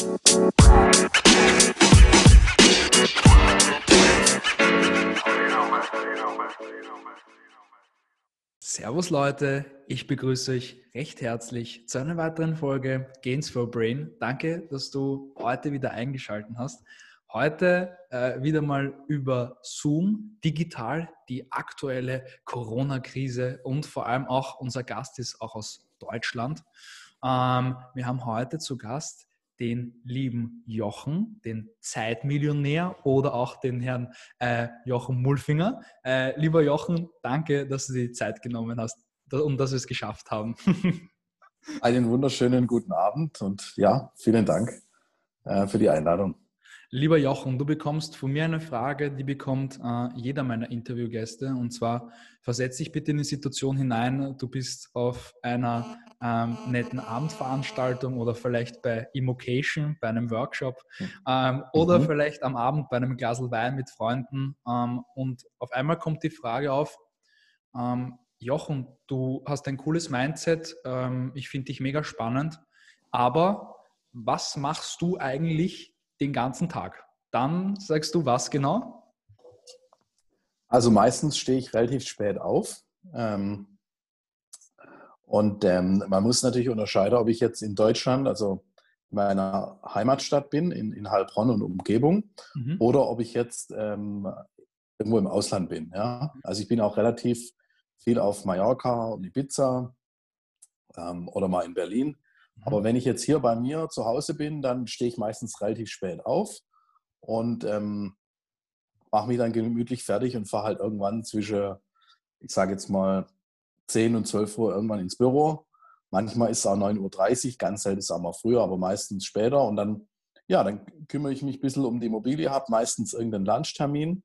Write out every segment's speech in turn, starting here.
Servus Leute, ich begrüße euch recht herzlich zu einer weiteren Folge Gains for Brain. Danke, dass du heute wieder eingeschaltet hast. Heute äh, wieder mal über Zoom, digital, die aktuelle Corona-Krise und vor allem auch unser Gast ist auch aus Deutschland. Ähm, wir haben heute zu Gast den lieben Jochen, den Zeitmillionär oder auch den Herrn äh, Jochen Mulfinger. Äh, lieber Jochen, danke, dass du die Zeit genommen hast und dass wir es geschafft haben. Einen wunderschönen guten Abend und ja, vielen Dank äh, für die Einladung. Lieber Jochen, du bekommst von mir eine Frage, die bekommt äh, jeder meiner Interviewgäste. Und zwar, versetz dich bitte in die Situation hinein, du bist auf einer ähm, netten Abendveranstaltung oder vielleicht bei Immocation, bei einem Workshop ähm, oder mhm. vielleicht am Abend bei einem Glas Wein mit Freunden. Ähm, und auf einmal kommt die Frage auf, ähm, Jochen, du hast ein cooles Mindset, ähm, ich finde dich mega spannend, aber was machst du eigentlich den ganzen Tag. Dann sagst du was genau? Also meistens stehe ich relativ spät auf. Ähm, und ähm, man muss natürlich unterscheiden, ob ich jetzt in Deutschland, also in meiner Heimatstadt bin, in, in Heilbronn und Umgebung, mhm. oder ob ich jetzt ähm, irgendwo im Ausland bin. Ja? Also ich bin auch relativ viel auf Mallorca und Ibiza ähm, oder mal in Berlin. Aber wenn ich jetzt hier bei mir zu Hause bin, dann stehe ich meistens relativ spät auf und ähm, mache mich dann gemütlich fertig und fahre halt irgendwann zwischen, ich sage jetzt mal, 10 und 12 Uhr irgendwann ins Büro. Manchmal ist es auch 9.30 Uhr, ganz selten ist es auch mal früher, aber meistens später. Und dann, ja, dann kümmere ich mich ein bisschen um die Immobilie, habe meistens irgendeinen Lunchtermin.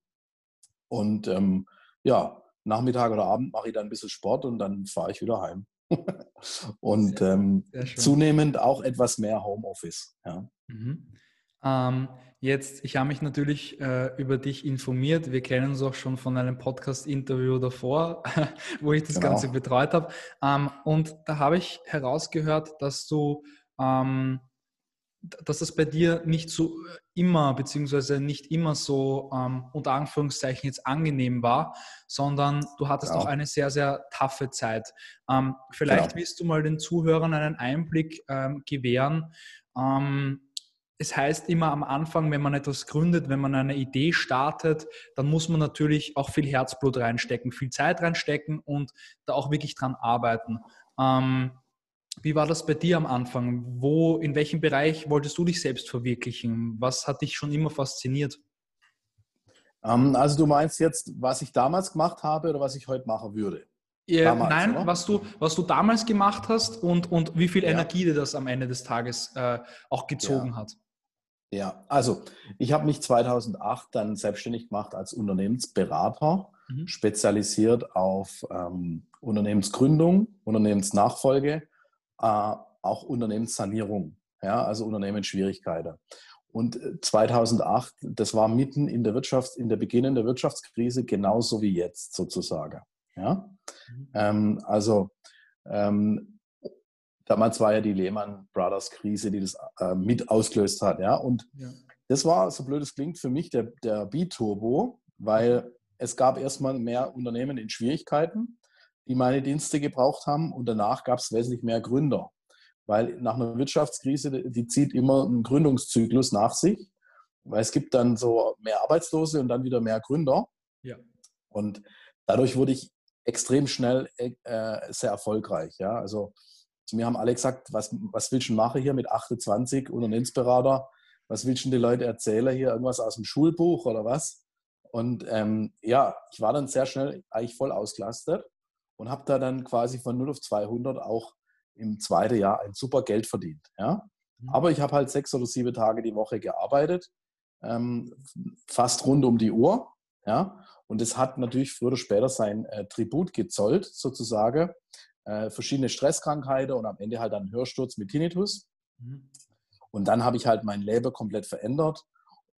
Und ähm, ja, Nachmittag oder Abend mache ich dann ein bisschen Sport und dann fahre ich wieder heim. und sehr, ähm, sehr zunehmend auch etwas mehr Homeoffice. Ja. Mhm. Ähm, jetzt, ich habe mich natürlich äh, über dich informiert. Wir kennen uns auch schon von einem Podcast-Interview davor, wo ich das genau. Ganze betreut habe. Ähm, und da habe ich herausgehört, dass du ähm, dass das bei dir nicht so immer, beziehungsweise nicht immer so ähm, unter Anführungszeichen jetzt angenehm war, sondern du hattest genau. auch eine sehr, sehr taffe Zeit. Ähm, vielleicht genau. willst du mal den Zuhörern einen Einblick ähm, gewähren. Ähm, es heißt immer am Anfang, wenn man etwas gründet, wenn man eine Idee startet, dann muss man natürlich auch viel Herzblut reinstecken, viel Zeit reinstecken und da auch wirklich dran arbeiten. Wie war das bei dir am Anfang? Wo, in welchem Bereich wolltest du dich selbst verwirklichen? Was hat dich schon immer fasziniert? Ähm, also du meinst jetzt, was ich damals gemacht habe oder was ich heute machen würde? Ja, damals, nein, was du, was du damals gemacht hast und, und wie viel ja. Energie dir das am Ende des Tages äh, auch gezogen ja. hat. Ja, also ich habe mich 2008 dann selbstständig gemacht als Unternehmensberater, mhm. spezialisiert auf ähm, Unternehmensgründung, Unternehmensnachfolge äh, auch Unternehmenssanierung, ja, also Unternehmensschwierigkeiten. Und 2008, äh, das war mitten in der Wirtschaft, in der beginnenden Wirtschaftskrise, genauso wie jetzt sozusagen. Ja? Mhm. Ähm, also ähm, damals war ja die Lehman Brothers Krise, die das äh, mit ausgelöst hat. Ja? Und ja. das war, so blöd es klingt, für mich der, der B-Turbo, weil mhm. es gab erstmal mehr Unternehmen in Schwierigkeiten die meine Dienste gebraucht haben. Und danach gab es wesentlich mehr Gründer. Weil nach einer Wirtschaftskrise, die zieht immer einen Gründungszyklus nach sich. Weil es gibt dann so mehr Arbeitslose und dann wieder mehr Gründer. Ja. Und dadurch wurde ich extrem schnell äh, sehr erfolgreich. Ja? Also zu mir haben alle gesagt, was, was willst du machen hier mit 28 Unternehmensberater? Was willst du den Leuten erzählen hier? Irgendwas aus dem Schulbuch oder was? Und ähm, ja, ich war dann sehr schnell eigentlich voll ausgelastet und habe da dann quasi von 0 auf 200 auch im zweiten Jahr ein super Geld verdient. Ja? Mhm. Aber ich habe halt sechs oder sieben Tage die Woche gearbeitet, ähm, fast rund um die Uhr. Ja? Und es hat natürlich früher oder später sein äh, Tribut gezollt, sozusagen. Äh, verschiedene Stresskrankheiten und am Ende halt dann Hörsturz mit Tinnitus. Mhm. Und dann habe ich halt mein Leben komplett verändert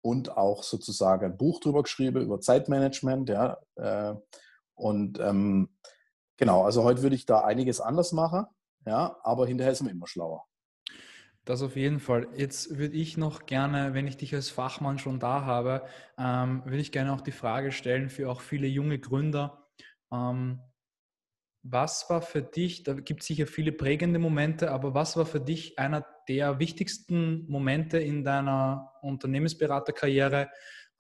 und auch sozusagen ein Buch drüber geschrieben über Zeitmanagement. Ja? Äh, und ähm, Genau, also heute würde ich da einiges anders machen, ja, aber hinterher ist man immer schlauer. Das auf jeden Fall. Jetzt würde ich noch gerne, wenn ich dich als Fachmann schon da habe, ähm, würde ich gerne auch die Frage stellen für auch viele junge Gründer. Ähm, was war für dich, da gibt es sicher viele prägende Momente, aber was war für dich einer der wichtigsten Momente in deiner Unternehmensberaterkarriere,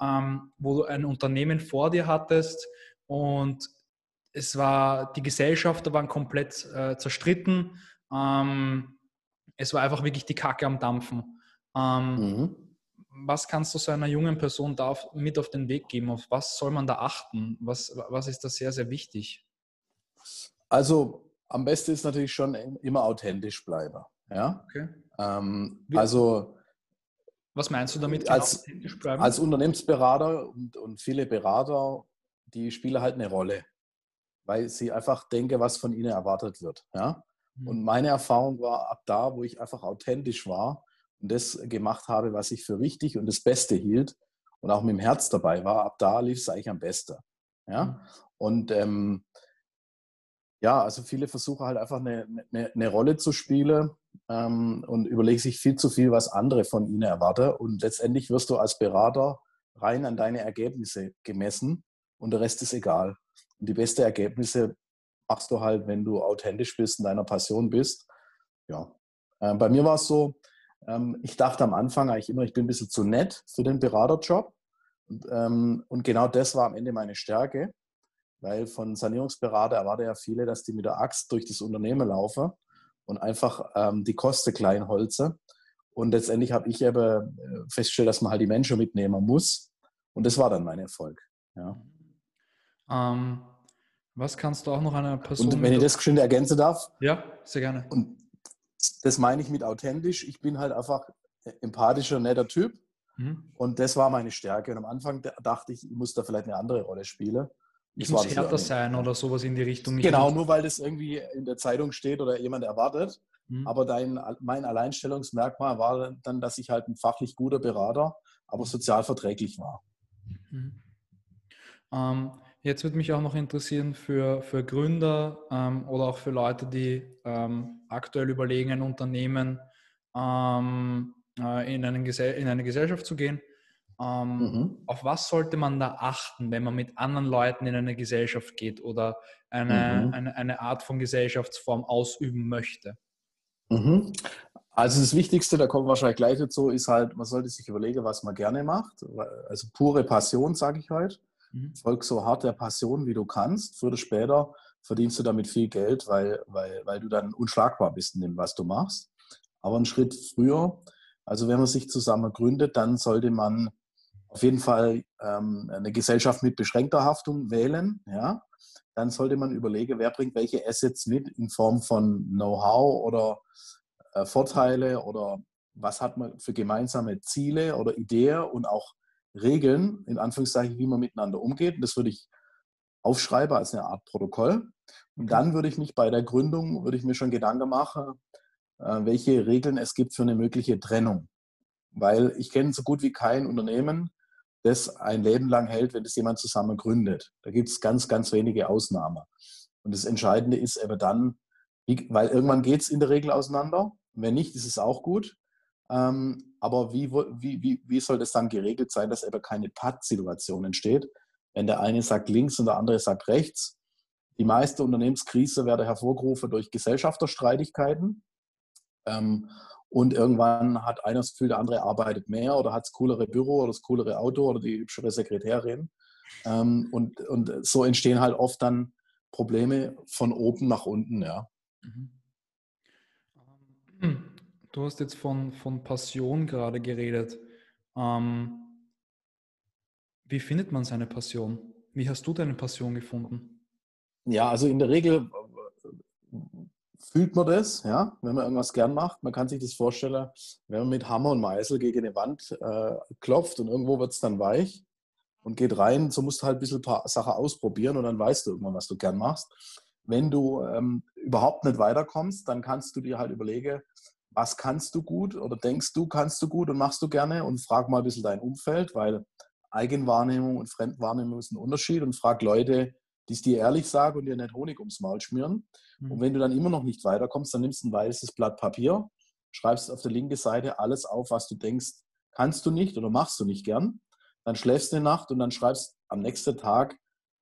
ähm, wo du ein Unternehmen vor dir hattest und es war, die Gesellschafter waren komplett äh, zerstritten. Ähm, es war einfach wirklich die Kacke am Dampfen. Ähm, mhm. Was kannst du so einer jungen Person da auf, mit auf den Weg geben? Auf was soll man da achten? Was, was ist da sehr, sehr wichtig? Also am besten ist natürlich schon immer authentisch bleiben. Ja? Okay. Ähm, also was meinst du damit? Genau als, als Unternehmensberater und, und viele Berater, die spielen halt eine Rolle, weil sie einfach denken, was von ihnen erwartet wird. Ja? Und mhm. meine Erfahrung war ab da, wo ich einfach authentisch war und das gemacht habe, was ich für richtig und das Beste hielt und auch mit dem Herz dabei war, ab da lief es eigentlich am besten. Ja? Mhm. Und ähm, ja, also viele versuchen halt einfach eine, eine, eine Rolle zu spielen ähm, und überlegen sich viel zu viel, was andere von ihnen erwarten. Und letztendlich wirst du als Berater rein an deine Ergebnisse gemessen und der Rest ist egal. Und die besten Ergebnisse machst du halt, wenn du authentisch bist und deiner Passion bist. Ja. Ähm, bei mir war es so, ähm, ich dachte am Anfang eigentlich immer, ich bin ein bisschen zu nett für den Beraterjob. Und, ähm, und genau das war am Ende meine Stärke, weil von Sanierungsberater erwarte ja viele, dass die mit der Axt durch das Unternehmen laufen und einfach ähm, die Kosten klein holze. Und letztendlich habe ich eben äh, festgestellt, dass man halt die Menschen mitnehmen muss. Und das war dann mein Erfolg. Ja. Ähm, was kannst du auch noch einer Person. Und wenn ich das geschwind ergänzen darf. Ja, sehr gerne. Und das meine ich mit authentisch. Ich bin halt einfach empathischer, netter Typ. Mhm. Und das war meine Stärke. Und am Anfang dachte ich, ich muss da vielleicht eine andere Rolle spielen. Ich muss härter sein oder sowas in die Richtung. Genau, nur weil das irgendwie in der Zeitung steht oder jemand erwartet. Mhm. Aber dein, mein Alleinstellungsmerkmal war dann, dass ich halt ein fachlich guter Berater, aber sozial verträglich war. Mhm. Ähm, Jetzt würde mich auch noch interessieren für, für Gründer ähm, oder auch für Leute, die ähm, aktuell überlegen, ein Unternehmen ähm, äh, in, in, eine Gesellschaft zu gehen. Ähm, mhm. Auf was sollte man da achten, wenn man mit anderen Leuten in eine Gesellschaft geht oder eine, mhm. eine, eine Art von Gesellschaftsform ausüben möchte? Mhm. Also das Wichtigste, da kommen wir wahrscheinlich gleich dazu, ist halt, man sollte sich überlegen, was man gerne macht. Also pure Passion, sage ich heute. Mhm. Folg so hart der Passion, wie du kannst. Früher oder später verdienst du damit viel Geld, weil, weil, weil du dann unschlagbar bist in dem, was du machst. Aber einen Schritt früher, also wenn man sich zusammen gründet, dann sollte man auf jeden Fall ähm, eine Gesellschaft mit beschränkter Haftung wählen. Ja? Dann sollte man überlegen, wer bringt welche Assets mit in Form von Know-how oder äh, Vorteile oder was hat man für gemeinsame Ziele oder Ideen und auch Regeln, in Anführungszeichen, wie man miteinander umgeht. Das würde ich aufschreiben als eine Art Protokoll. Und dann würde ich mich bei der Gründung, würde ich mir schon Gedanken machen, äh, welche Regeln es gibt für eine mögliche Trennung. Weil ich kenne so gut wie kein Unternehmen, das ein Leben lang hält, wenn das jemand zusammen gründet. Da gibt es ganz, ganz wenige Ausnahmen. Und das Entscheidende ist eben dann, weil irgendwann geht es in der Regel auseinander. Wenn nicht, ist es auch gut. Ähm, aber wie, wie, wie, wie soll das dann geregelt sein, dass eben keine Patt-Situation entsteht, wenn der eine sagt links und der andere sagt rechts? Die meiste Unternehmenskrise werde hervorgerufen durch Gesellschafterstreitigkeiten. Ähm, und irgendwann hat einer das Gefühl, der andere arbeitet mehr oder hat das coolere Büro oder das coolere Auto oder die hübschere Sekretärin. Ähm, und, und so entstehen halt oft dann Probleme von oben nach unten, ja. Mhm. Du hast jetzt von, von Passion gerade geredet. Ähm, wie findet man seine Passion? Wie hast du deine Passion gefunden? Ja, also in der Regel äh, fühlt man das, ja, wenn man irgendwas gern macht. Man kann sich das vorstellen, wenn man mit Hammer und Meißel gegen eine Wand äh, klopft und irgendwo wird es dann weich und geht rein, so musst du halt ein bisschen paar Sachen ausprobieren und dann weißt du irgendwann, was du gern machst. Wenn du ähm, überhaupt nicht weiterkommst, dann kannst du dir halt überlegen, was kannst du gut oder denkst du, kannst du gut und machst du gerne und frag mal ein bisschen dein Umfeld, weil Eigenwahrnehmung und Fremdwahrnehmung ist ein Unterschied und frag Leute, die es dir ehrlich sagen und dir nicht Honig ums Maul schmieren. Mhm. Und wenn du dann immer noch nicht weiterkommst, dann nimmst du ein weißes Blatt Papier schreibst auf der linken Seite alles auf, was du denkst, kannst du nicht oder machst du nicht gern. Dann schläfst du eine Nacht und dann schreibst am nächsten Tag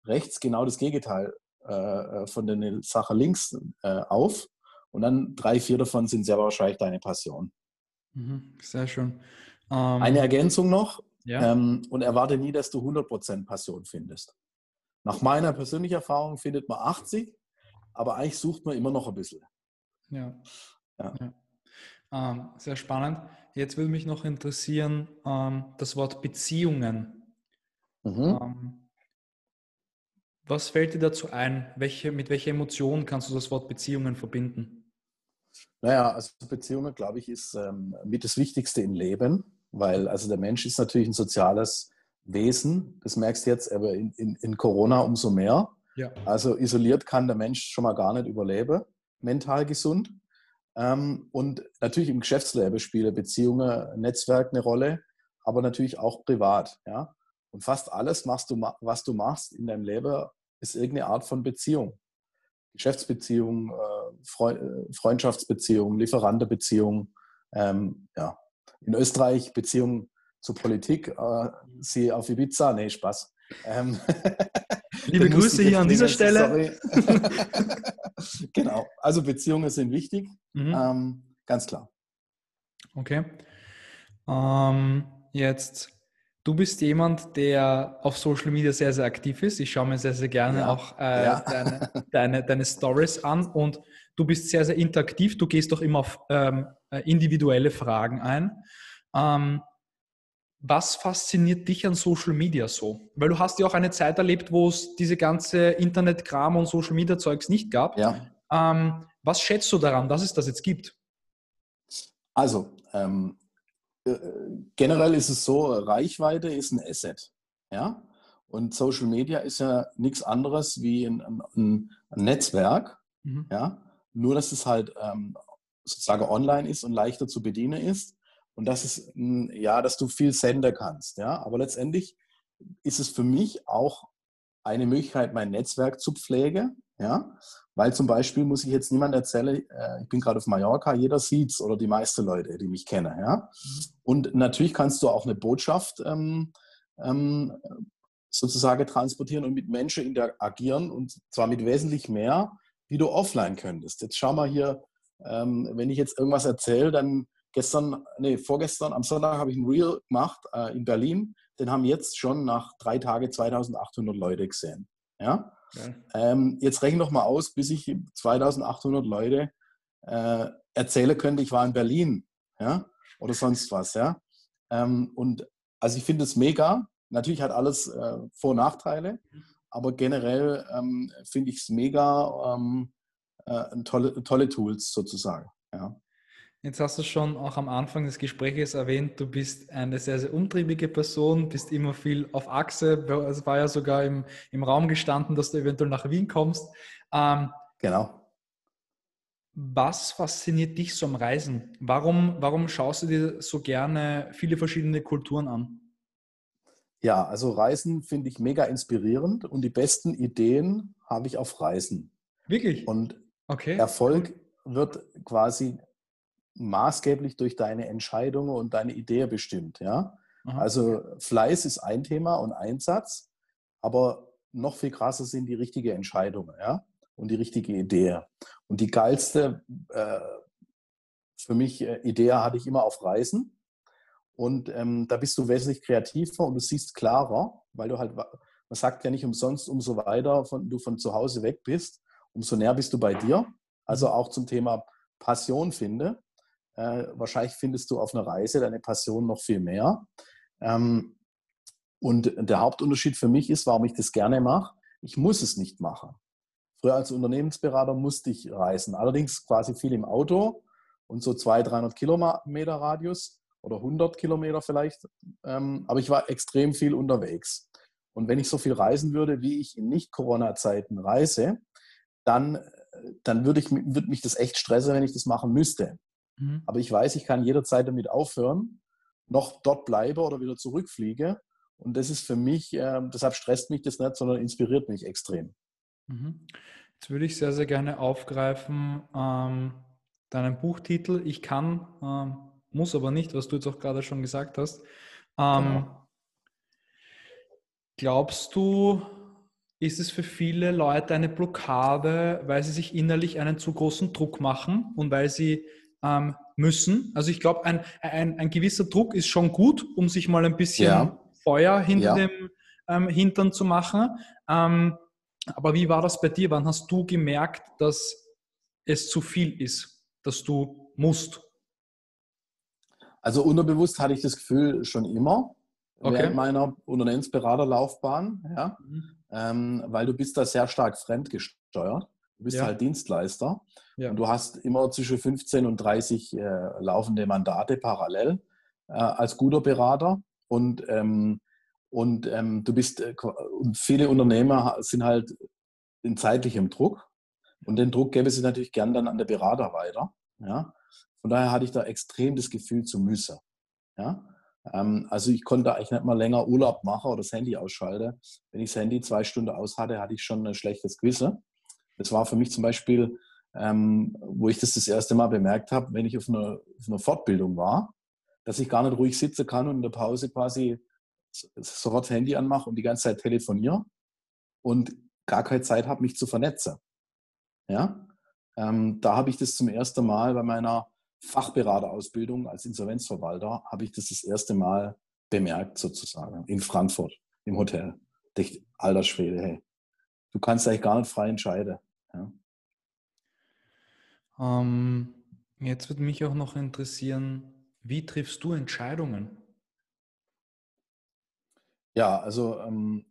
rechts genau das Gegenteil äh, äh von der Sache links äh, auf. Und dann drei, vier davon sind sehr wahrscheinlich deine Passion. Mhm, sehr schön. Ähm, Eine Ergänzung noch. Ja. Ähm, und erwarte nie, dass du 100% Passion findest. Nach meiner persönlichen Erfahrung findet man 80, aber eigentlich sucht man immer noch ein bisschen. Ja. ja. ja. Ähm, sehr spannend. Jetzt würde mich noch interessieren, ähm, das Wort Beziehungen. Mhm. Ähm, was fällt dir dazu ein? Welche, mit welcher Emotion kannst du das Wort Beziehungen verbinden? Naja, also Beziehungen, glaube ich, ist ähm, mit das Wichtigste im Leben, weil also der Mensch ist natürlich ein soziales Wesen. Das merkst du jetzt aber in, in, in Corona umso mehr. Ja. Also isoliert kann der Mensch schon mal gar nicht überleben, mental gesund. Ähm, und natürlich im Geschäftsleben spielen Beziehungen, Netzwerk eine Rolle, aber natürlich auch privat. Ja? Und fast alles, was du, was du machst in deinem Leben, ist irgendeine Art von Beziehung. Geschäftsbeziehung, äh, äh, Freundschaftsbeziehung, Lieferantenbeziehung. Ähm, ja. In Österreich Beziehung zur Politik, äh, sie auf Ibiza, nee, Spaß. Ähm, Liebe Grüße hier an dieser Stelle. genau, also Beziehungen sind wichtig, mhm. ähm, ganz klar. Okay. Ähm, jetzt Du bist jemand, der auf Social Media sehr, sehr aktiv ist. Ich schaue mir sehr, sehr gerne ja. auch äh, ja. deine, deine, deine Stories an und du bist sehr, sehr interaktiv. Du gehst doch immer auf ähm, äh, individuelle Fragen ein. Ähm, was fasziniert dich an Social Media so? Weil du hast ja auch eine Zeit erlebt, wo es diese ganze Internetkram und Social Media Zeugs nicht gab. Ja. Ähm, was schätzt du daran, dass es das jetzt gibt? Also, ähm, äh, generell ist es so, Reichweite ist ein Asset. Ja? Und Social Media ist ja nichts anderes wie ein, ein, ein Netzwerk. Mhm. Ja? Nur, dass es halt ähm, sozusagen online ist und leichter zu bedienen ist. Und das ist, ja, dass du viel senden kannst. Ja? Aber letztendlich ist es für mich auch eine Möglichkeit, mein Netzwerk zu pflegen. Ja? Weil zum Beispiel muss ich jetzt niemand erzählen, äh, ich bin gerade auf Mallorca, jeder sieht es oder die meisten Leute, die mich kennen. Ja? Und natürlich kannst du auch eine Botschaft ähm, ähm, sozusagen transportieren und mit Menschen interagieren und zwar mit wesentlich mehr, wie du offline könntest. Jetzt schau mal hier, ähm, wenn ich jetzt irgendwas erzähle, dann gestern, nee, vorgestern am Sonntag habe ich ein Reel gemacht äh, in Berlin. Den haben jetzt schon nach drei Tagen 2800 Leute gesehen. Ja? Ähm, jetzt rechne doch mal aus, bis ich 2800 Leute äh, erzählen könnte, ich war in Berlin ja? oder sonst was. Ja? Ähm, und also ich finde es mega. Natürlich hat alles äh, Vor- und Nachteile, aber generell ähm, finde ich es mega ähm, äh, tolle, tolle Tools sozusagen. Ja. Jetzt hast du schon auch am Anfang des Gesprächs erwähnt, du bist eine sehr, sehr umtriebige Person, bist immer viel auf Achse. Es war ja sogar im, im Raum gestanden, dass du eventuell nach Wien kommst. Ähm, genau. Was fasziniert dich so am Reisen? Warum, warum schaust du dir so gerne viele verschiedene Kulturen an? Ja, also Reisen finde ich mega inspirierend und die besten Ideen habe ich auf Reisen. Wirklich? Und okay. Erfolg wird quasi maßgeblich durch deine Entscheidungen und deine Idee bestimmt. Ja? Also Fleiß ist ein Thema und Einsatz, aber noch viel krasser sind die richtigen Entscheidungen ja? und die richtige Idee. Und die geilste äh, für mich äh, Idee hatte ich immer auf Reisen. Und ähm, da bist du wesentlich kreativer und du siehst klarer, weil du halt, man sagt ja nicht umsonst, umso weiter von, du von zu Hause weg bist, umso näher bist du bei dir. Also mhm. auch zum Thema Passion finde. Äh, wahrscheinlich findest du auf einer Reise deine Passion noch viel mehr. Ähm, und der Hauptunterschied für mich ist, warum ich das gerne mache, ich muss es nicht machen. Früher als Unternehmensberater musste ich reisen, allerdings quasi viel im Auto und so 200, 300 Kilometer Radius oder 100 Kilometer vielleicht. Ähm, aber ich war extrem viel unterwegs. Und wenn ich so viel reisen würde, wie ich in Nicht-Corona-Zeiten reise, dann, dann würde, ich, würde mich das echt stressen, wenn ich das machen müsste. Mhm. Aber ich weiß, ich kann jederzeit damit aufhören, noch dort bleibe oder wieder zurückfliege. Und das ist für mich, äh, deshalb stresst mich das nicht, sondern inspiriert mich extrem. Mhm. Jetzt würde ich sehr, sehr gerne aufgreifen, ähm, deinen Buchtitel. Ich kann, äh, muss aber nicht, was du jetzt auch gerade schon gesagt hast. Ähm, genau. Glaubst du, ist es für viele Leute eine Blockade, weil sie sich innerlich einen zu großen Druck machen und weil sie ähm, müssen? Also ich glaube, ein, ein, ein, gewisser Druck ist schon gut, um sich mal ein bisschen ja. Feuer hinter ja. dem ähm, Hintern zu machen. Ähm, aber wie war das bei dir? Wann hast du gemerkt, dass es zu viel ist, dass du musst? Also unterbewusst hatte ich das Gefühl schon immer okay. während meiner Unternehmensberaterlaufbahn, ja, mhm. ähm, weil du bist da sehr stark fremdgesteuert. Du bist ja. halt Dienstleister ja. und du hast immer zwischen 15 und 30 äh, laufende Mandate parallel äh, als guter Berater und ähm, und ähm, du bist äh, viele Unternehmer sind halt in zeitlichem Druck und den Druck gäbe sie natürlich gern dann an der Berater weiter. Ja? Von daher hatte ich da extrem das Gefühl zu müssen. Ja? Ähm, also ich konnte eigentlich nicht mal länger Urlaub machen oder das Handy ausschalte. Wenn ich das Handy zwei Stunden aus hatte, hatte ich schon ein schlechtes Gewissen. Das war für mich zum Beispiel, ähm, wo ich das das erste Mal bemerkt habe, wenn ich auf einer, auf einer Fortbildung war, dass ich gar nicht ruhig sitzen kann und in der Pause quasi sofort Handy anmache und die ganze Zeit telefoniere und gar keine Zeit habe, mich zu vernetzen. Ja? Ähm, da habe ich das zum ersten Mal bei meiner Fachberaterausbildung als Insolvenzverwalter habe ich das das erste Mal bemerkt, sozusagen, in Frankfurt, im Hotel. Ich, alter Schwede, hey, du kannst eigentlich gar nicht frei entscheiden. Ja. Ähm, jetzt würde mich auch noch interessieren, wie triffst du Entscheidungen? Ja, also ähm,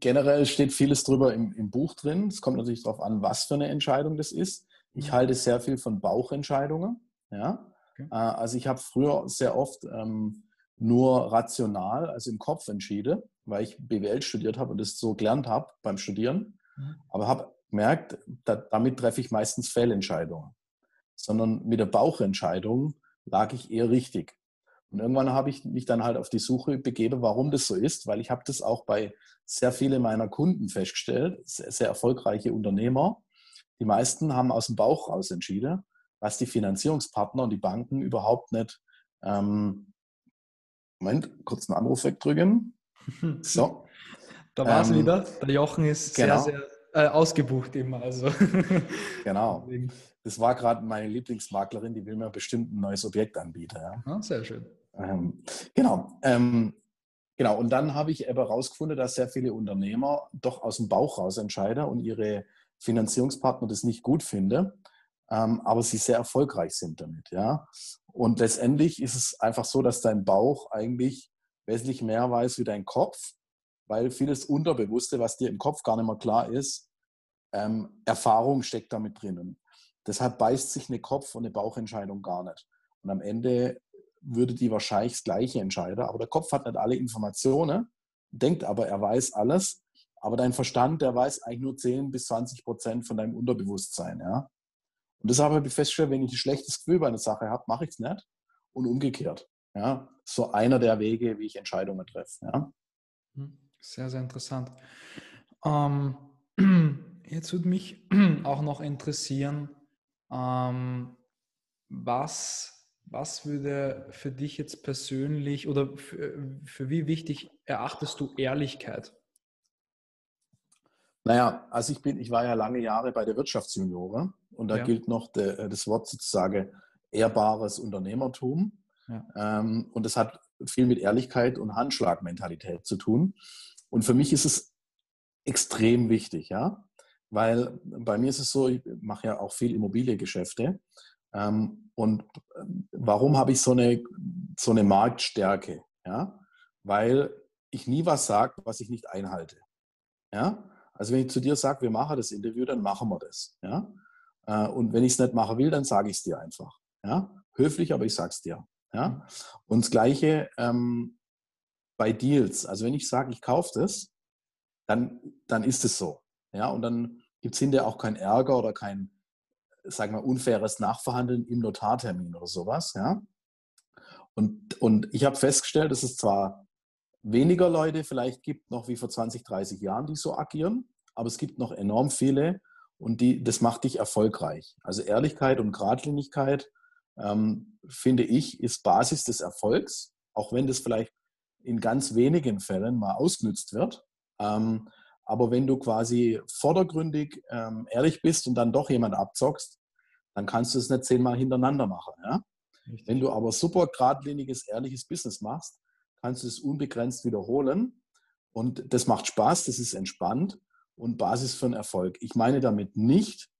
generell steht vieles drüber im, im Buch drin. Es kommt natürlich darauf an, was für eine Entscheidung das ist. Ich mhm. halte sehr viel von Bauchentscheidungen. Ja? Okay. Äh, also ich habe früher sehr oft ähm, nur rational, also im Kopf entschieden, weil ich BWL studiert habe und das so gelernt habe beim Studieren. Mhm. Aber habe gemerkt, da, damit treffe ich meistens Fehlentscheidungen. Sondern mit der Bauchentscheidung lag ich eher richtig. Und irgendwann habe ich mich dann halt auf die Suche begeben, warum das so ist, weil ich habe das auch bei sehr vielen meiner Kunden festgestellt, sehr, sehr erfolgreiche Unternehmer. Die meisten haben aus dem Bauch raus entschieden was die Finanzierungspartner und die Banken überhaupt nicht. Ähm, Moment, kurz einen Anruf wegdrücken. So. Da war es ähm, wieder. Der Jochen ist genau. sehr, sehr äh, ausgebucht immer. Also. genau. Das war gerade meine Lieblingsmaklerin, die will mir bestimmt ein neues Objekt anbieten. Ja. Ah, sehr schön. Ähm, genau. Ähm, genau. Und dann habe ich aber herausgefunden, dass sehr viele Unternehmer doch aus dem Bauch raus entscheiden und ihre Finanzierungspartner das nicht gut finden ähm, aber sie sehr erfolgreich sind damit. Ja? Und letztendlich ist es einfach so, dass dein Bauch eigentlich wesentlich mehr weiß wie dein Kopf, weil vieles Unterbewusste, was dir im Kopf gar nicht mehr klar ist, ähm, Erfahrung steckt damit drinnen. Deshalb beißt sich eine Kopf- und eine Bauchentscheidung gar nicht. Und am Ende würde die wahrscheinlich das Gleiche entscheiden, aber der Kopf hat nicht alle Informationen, denkt aber, er weiß alles, aber dein Verstand, der weiß eigentlich nur 10 bis 20 Prozent von deinem Unterbewusstsein. Ja? Und deshalb habe ich festgestellt, wenn ich ein schlechtes Gefühl bei einer Sache habe, mache ich es nicht. Und umgekehrt. Ja, so einer der Wege, wie ich Entscheidungen treffe. Ja. Hm, sehr, sehr interessant. Ähm, jetzt würde mich auch noch interessieren, ähm, was, was würde für dich jetzt persönlich oder für, für wie wichtig erachtest du Ehrlichkeit? Naja, also ich bin, ich war ja lange Jahre bei der Wirtschaftsjuniore und da ja. gilt noch de, das Wort sozusagen ehrbares Unternehmertum. Ja. Ähm, und das hat viel mit Ehrlichkeit und Handschlagmentalität zu tun. Und für mich ist es extrem wichtig, ja, weil bei mir ist es so, ich mache ja auch viel Immobiliengeschäfte. Ähm, und äh, warum habe ich so eine, so eine Marktstärke? Ja, weil ich nie was sage, was ich nicht einhalte. Ja, also wenn ich zu dir sage, wir machen das Interview, dann machen wir das. Ja? Äh, und wenn ich es nicht machen will, dann sage ich es dir einfach. Ja? Höflich, aber ich sage es dir. Ja? Und das Gleiche ähm, bei Deals. Also wenn ich sage, ich kaufe das, dann, dann ist es so. Ja? Und dann gibt es hinterher auch keinen Ärger oder kein, sagen wir, unfaires Nachverhandeln im Notartermin oder sowas. Ja? Und, und ich habe festgestellt, dass es zwar weniger Leute vielleicht gibt, noch wie vor 20, 30 Jahren, die so agieren. Aber es gibt noch enorm viele. und die, das macht dich erfolgreich. Also Ehrlichkeit und Gradlinigkeit, ähm, finde ich, ist Basis des Erfolgs, auch wenn das vielleicht in ganz wenigen Fällen mal ausgenützt wird. Ähm, aber wenn du quasi vordergründig ähm, ehrlich bist und dann doch jemand abzockst, dann kannst du es nicht zehnmal hintereinander machen. Ja? Wenn du aber super geradliniges, ehrliches Business machst, kannst du es unbegrenzt wiederholen. Und das macht Spaß, das ist entspannt und Basis für einen Erfolg. Ich meine damit nicht,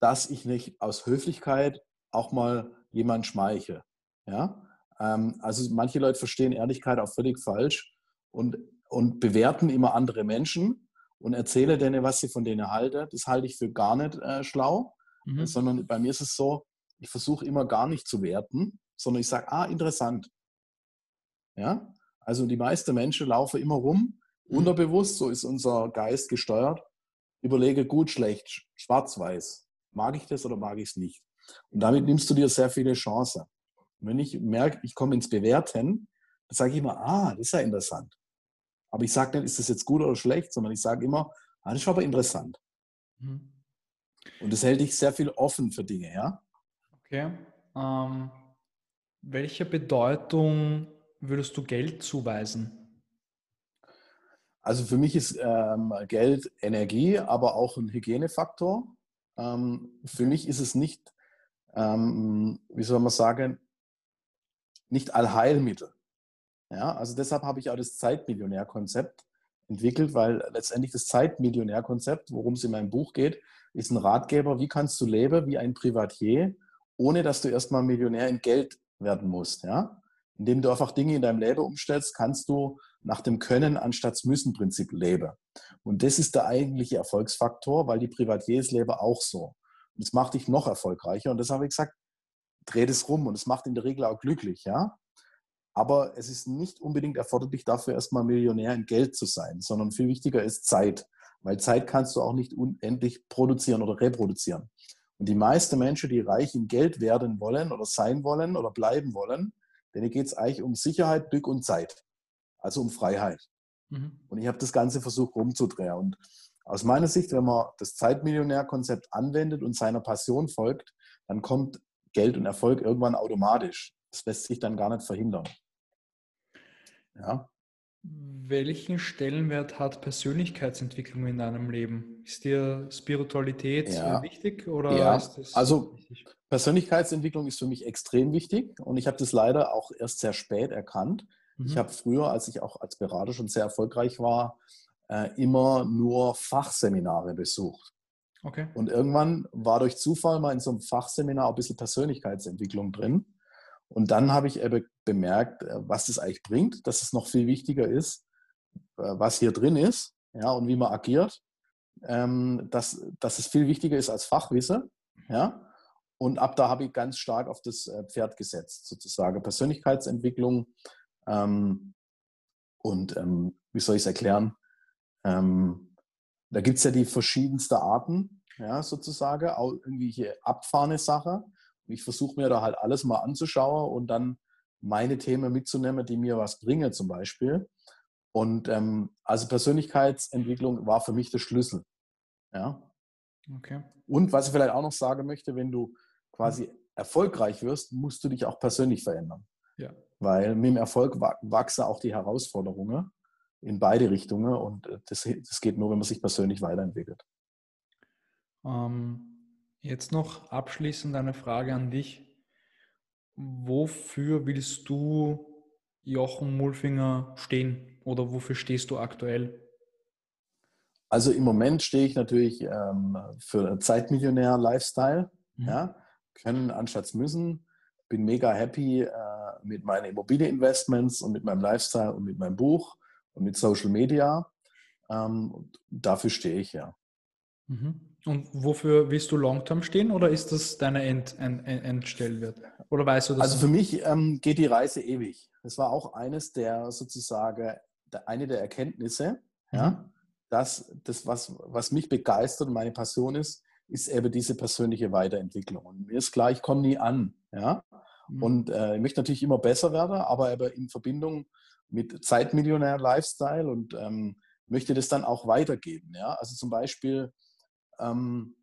dass ich nicht aus Höflichkeit auch mal jemand schmeiche. Ja? Ähm, also manche Leute verstehen Ehrlichkeit auch völlig falsch und, und bewerten immer andere Menschen und erzähle denen, was sie von denen halten. Das halte ich für gar nicht äh, schlau, mhm. sondern bei mir ist es so, ich versuche immer gar nicht zu werten, sondern ich sage, ah, interessant. Ja, also die meisten Menschen laufen immer rum, mhm. unterbewusst, so ist unser Geist gesteuert, überlege gut, schlecht, schwarz-weiß. Mag ich das oder mag ich es nicht? Und damit nimmst du dir sehr viele Chancen. Und wenn ich merke, ich komme ins Bewerten, dann sage ich immer, ah, das ist ja interessant. Aber ich sage nicht, ist das jetzt gut oder schlecht, sondern ich sage immer, ah, das ist aber interessant. Mhm. Und das hält dich sehr viel offen für Dinge, ja? Okay. Ähm, welche Bedeutung würdest du Geld zuweisen? Also für mich ist ähm, Geld Energie, aber auch ein Hygienefaktor. Ähm, für mich ist es nicht, ähm, wie soll man sagen, nicht Allheilmittel. Ja, also deshalb habe ich auch das Zeitmillionärkonzept entwickelt, weil letztendlich das Zeitmillionärkonzept, worum es in meinem Buch geht, ist ein Ratgeber, wie kannst du leben wie ein Privatier, ohne dass du erstmal Millionär in Geld werden musst. Ja? Indem du einfach Dinge in deinem Leben umstellst, kannst du nach dem Können anstatt Müssen-Prinzip leben. Und das ist der eigentliche Erfolgsfaktor, weil die Privatiers leben auch so. Und das macht dich noch erfolgreicher. Und das habe ich gesagt, dreh das rum. Und es macht in der Regel auch glücklich. Ja? Aber es ist nicht unbedingt erforderlich, dafür erstmal Millionär in Geld zu sein, sondern viel wichtiger ist Zeit. Weil Zeit kannst du auch nicht unendlich produzieren oder reproduzieren. Und die meisten Menschen, die reich in Geld werden wollen oder sein wollen oder bleiben wollen, denen geht es eigentlich um Sicherheit, Glück und Zeit. Also um Freiheit. Mhm. Und ich habe das Ganze versucht rumzudrehen. Und aus meiner Sicht, wenn man das Zeitmillionärkonzept anwendet und seiner Passion folgt, dann kommt Geld und Erfolg irgendwann automatisch. Das lässt sich dann gar nicht verhindern. Ja. Welchen Stellenwert hat Persönlichkeitsentwicklung in deinem Leben? Ist dir Spiritualität ja. wichtig oder ja. also wichtig? Persönlichkeitsentwicklung ist für mich extrem wichtig und ich habe das leider auch erst sehr spät erkannt. Mhm. Ich habe früher, als ich auch als Berater schon sehr erfolgreich war, äh, immer nur Fachseminare besucht. Okay. Und irgendwann war durch Zufall mal in so einem Fachseminar ein bisschen Persönlichkeitsentwicklung drin. Und dann habe ich eben bemerkt, äh, was das eigentlich bringt, dass es noch viel wichtiger ist, äh, was hier drin ist ja, und wie man agiert, ähm, dass, dass es viel wichtiger ist als Fachwissen. Ja? Und ab da habe ich ganz stark auf das äh, Pferd gesetzt, sozusagen. Persönlichkeitsentwicklung ähm, und ähm, wie soll ich es erklären? Ähm, da gibt es ja die verschiedensten Arten, ja, sozusagen, auch irgendwelche abfahrene Sachen. Ich versuche mir da halt alles mal anzuschauen und dann meine Themen mitzunehmen, die mir was bringen zum Beispiel. Und ähm, also Persönlichkeitsentwicklung war für mich der Schlüssel. Ja. Okay. Und was ich vielleicht auch noch sagen möchte, wenn du quasi erfolgreich wirst, musst du dich auch persönlich verändern. Ja. Weil mit dem Erfolg wachsen auch die Herausforderungen in beide Richtungen und äh, das, das geht nur, wenn man sich persönlich weiterentwickelt. Ähm, Jetzt noch abschließend eine Frage an dich. Wofür willst du Jochen Mulfinger stehen oder wofür stehst du aktuell? Also im Moment stehe ich natürlich ähm, für Zeitmillionär-Lifestyle. Mhm. Ja? Können anstatt müssen. Bin mega happy äh, mit meinen Immobilieninvestments und mit meinem Lifestyle und mit meinem Buch mit Social Media. Ähm, dafür stehe ich ja. Mhm. Und wofür willst du long-term stehen oder ist das deine End, End, Endstellwert? Oder weißt du das? Also für mich ähm, geht die Reise ewig. Das war auch eines der sozusagen, eine der Erkenntnisse, mhm. ja, dass das, was, was mich begeistert und meine Passion ist, ist eben diese persönliche Weiterentwicklung. Und mir ist klar, ich komme nie an. Ja? Mhm. Und äh, ich möchte natürlich immer besser werden, aber eben in Verbindung mit Zeitmillionär-Lifestyle und ähm, möchte das dann auch weitergeben. Ja? Also zum Beispiel ähm,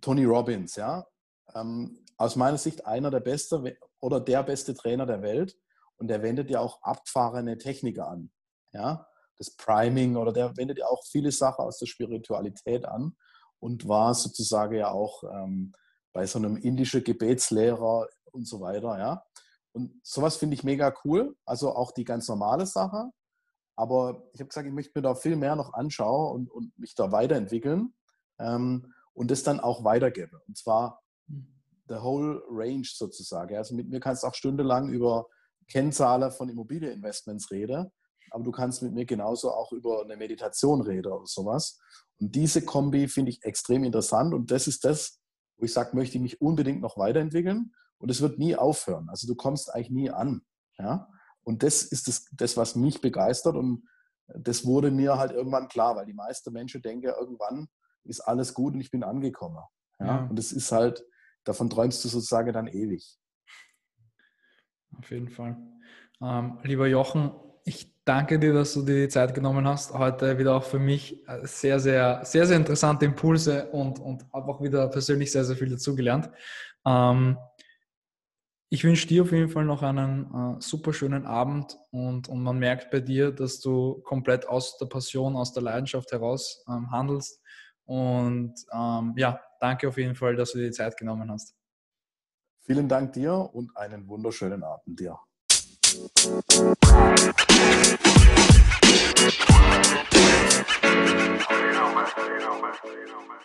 Tony Robbins, ja, ähm, aus meiner Sicht einer der beste oder der beste Trainer der Welt und der wendet ja auch abgefahrene Techniker an, ja, das Priming oder der wendet ja auch viele Sachen aus der Spiritualität an und war sozusagen ja auch ähm, bei so einem indischen Gebetslehrer und so weiter, ja. Und sowas finde ich mega cool, also auch die ganz normale Sache. Aber ich habe gesagt, ich möchte mir da viel mehr noch anschauen und, und mich da weiterentwickeln ähm, und das dann auch weitergeben. Und zwar the whole range sozusagen. Also mit mir kannst du auch stundenlang über Kennzahlen von Immobilieninvestments reden, aber du kannst mit mir genauso auch über eine Meditation reden oder sowas. Und diese Kombi finde ich extrem interessant und das ist das, wo ich sage, möchte ich mich unbedingt noch weiterentwickeln und es wird nie aufhören. Also du kommst eigentlich nie an. Ja? Und das ist das, das, was mich begeistert und das wurde mir halt irgendwann klar, weil die meisten Menschen denken, irgendwann ist alles gut und ich bin angekommen. Ja? ja. Und das ist halt, davon träumst du sozusagen dann ewig. Auf jeden Fall. Ähm, lieber Jochen, ich danke dir, dass du dir die Zeit genommen hast. Heute wieder auch für mich äh, sehr, sehr, sehr, sehr interessante Impulse und, und habe auch wieder persönlich sehr, sehr viel dazugelernt. Ähm, ich wünsche dir auf jeden Fall noch einen äh, super schönen Abend und, und man merkt bei dir, dass du komplett aus der Passion, aus der Leidenschaft heraus ähm, handelst. Und ähm, ja, danke auf jeden Fall, dass du dir die Zeit genommen hast. Vielen Dank dir und einen wunderschönen Abend dir. You know, man. You know, man. You know, man.